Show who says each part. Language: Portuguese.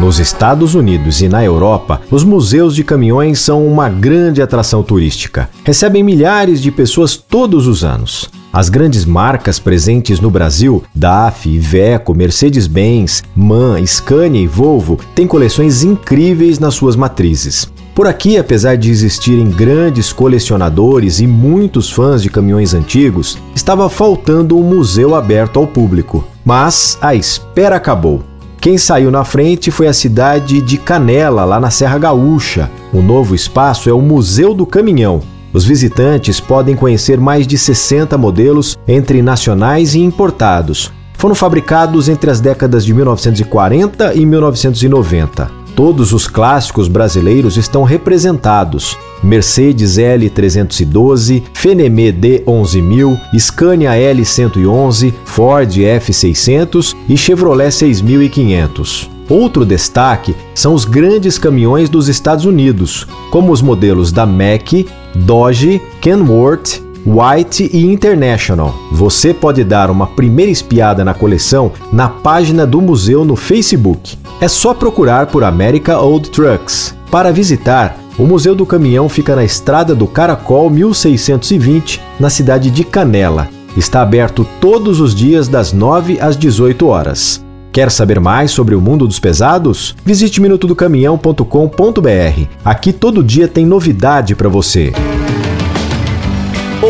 Speaker 1: Nos Estados Unidos e na Europa, os museus de caminhões são uma grande atração turística. Recebem milhares de pessoas todos os anos. As grandes marcas presentes no Brasil, DAF, Iveco, Mercedes-Benz, MAN, Scania e Volvo, têm coleções incríveis nas suas matrizes. Por aqui, apesar de existirem grandes colecionadores e muitos fãs de caminhões antigos, estava faltando um museu aberto ao público. Mas a espera acabou. Quem saiu na frente foi a cidade de Canela, lá na Serra Gaúcha. O novo espaço é o Museu do Caminhão. Os visitantes podem conhecer mais de 60 modelos, entre nacionais e importados. Foram fabricados entre as décadas de 1940 e 1990. Todos os clássicos brasileiros estão representados. Mercedes L312, Fenemé D11000, Scania L111, Ford F600 e Chevrolet 6500. Outro destaque são os grandes caminhões dos Estados Unidos, como os modelos da Mack, Dodge, Kenworth, White e International. Você pode dar uma primeira espiada na coleção na página do museu no Facebook. É só procurar por America Old Trucks. Para visitar, o Museu do Caminhão fica na Estrada do Caracol 1620, na cidade de Canela. Está aberto todos os dias das 9 às 18 horas. Quer saber mais sobre o mundo dos pesados? Visite minutodocaminhão.com.br. Aqui todo dia tem novidade para você.